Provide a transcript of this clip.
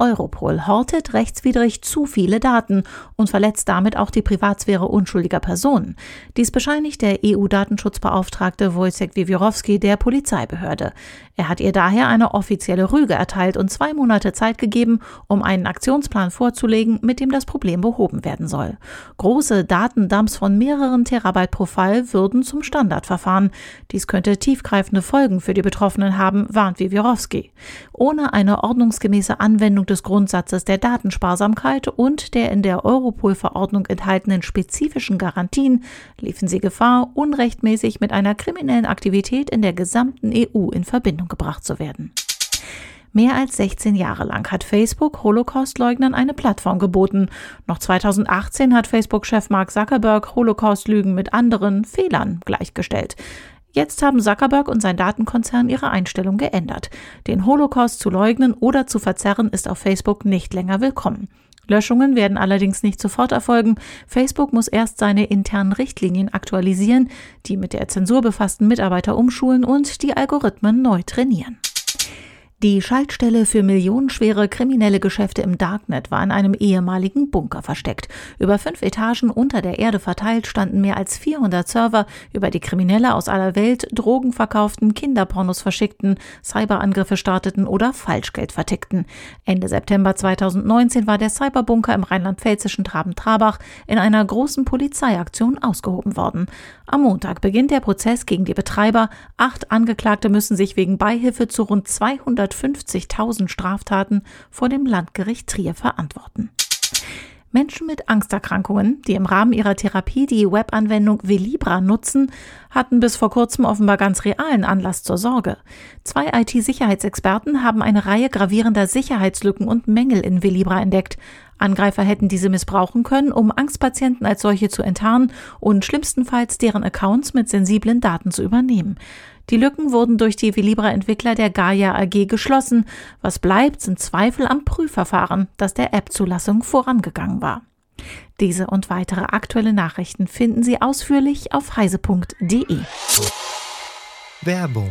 Europol hortet rechtswidrig zu viele Daten und verletzt damit auch die Privatsphäre unschuldiger Personen. Dies bescheinigt der EU-Datenschutzbeauftragte Wojciech Wiewiorowski der Polizeibehörde. Er hat ihr daher eine offizielle Rüge erteilt und zwei Monate Zeit gegeben, um einen Aktionsplan vorzulegen, mit dem das Problem behoben werden soll. Große Datendumps von mehreren Terabyte pro Fall würden zum Standardverfahren. Dies könnte tiefgreifende Folgen für die Betroffenen haben, warnt Wiewiorowski. Ohne eine ordnungsgemäße Anwendung des Grundsatzes der Datensparsamkeit und der in der Europol-Verordnung enthaltenen spezifischen Garantien liefen sie Gefahr, unrechtmäßig mit einer kriminellen Aktivität in der gesamten EU in Verbindung Verbindung gebracht zu werden. Mehr als 16 Jahre lang hat Facebook Holocaust-Leugnern eine Plattform geboten. Noch 2018 hat Facebook-Chef Mark Zuckerberg Holocaust-Lügen mit anderen Fehlern gleichgestellt. Jetzt haben Zuckerberg und sein Datenkonzern ihre Einstellung geändert. Den Holocaust zu leugnen oder zu verzerren ist auf Facebook nicht länger willkommen. Löschungen werden allerdings nicht sofort erfolgen. Facebook muss erst seine internen Richtlinien aktualisieren, die mit der Zensur befassten Mitarbeiter umschulen und die Algorithmen neu trainieren. Die Schaltstelle für millionenschwere kriminelle Geschäfte im Darknet war in einem ehemaligen Bunker versteckt. Über fünf Etagen unter der Erde verteilt standen mehr als 400 Server, über die Kriminelle aus aller Welt Drogen verkauften, Kinderpornos verschickten, Cyberangriffe starteten oder Falschgeld vertickten. Ende September 2019 war der Cyberbunker im rheinland-pfälzischen Traben-Trabach in einer großen Polizeiaktion ausgehoben worden. Am Montag beginnt der Prozess gegen die Betreiber. Acht Angeklagte müssen sich wegen Beihilfe zu rund 200 150.000 Straftaten vor dem Landgericht Trier verantworten. Menschen mit Angsterkrankungen, die im Rahmen ihrer Therapie die Webanwendung Velibra nutzen, hatten bis vor kurzem offenbar ganz realen Anlass zur Sorge. Zwei IT-Sicherheitsexperten haben eine Reihe gravierender Sicherheitslücken und Mängel in Velibra entdeckt. Angreifer hätten diese missbrauchen können, um Angstpatienten als solche zu enttarnen und schlimmstenfalls deren Accounts mit sensiblen Daten zu übernehmen. Die Lücken wurden durch die Velibra-Entwickler der Gaia AG geschlossen. Was bleibt, sind Zweifel am Prüfverfahren, das der App-Zulassung vorangegangen war. Diese und weitere aktuelle Nachrichten finden Sie ausführlich auf heise.de. Werbung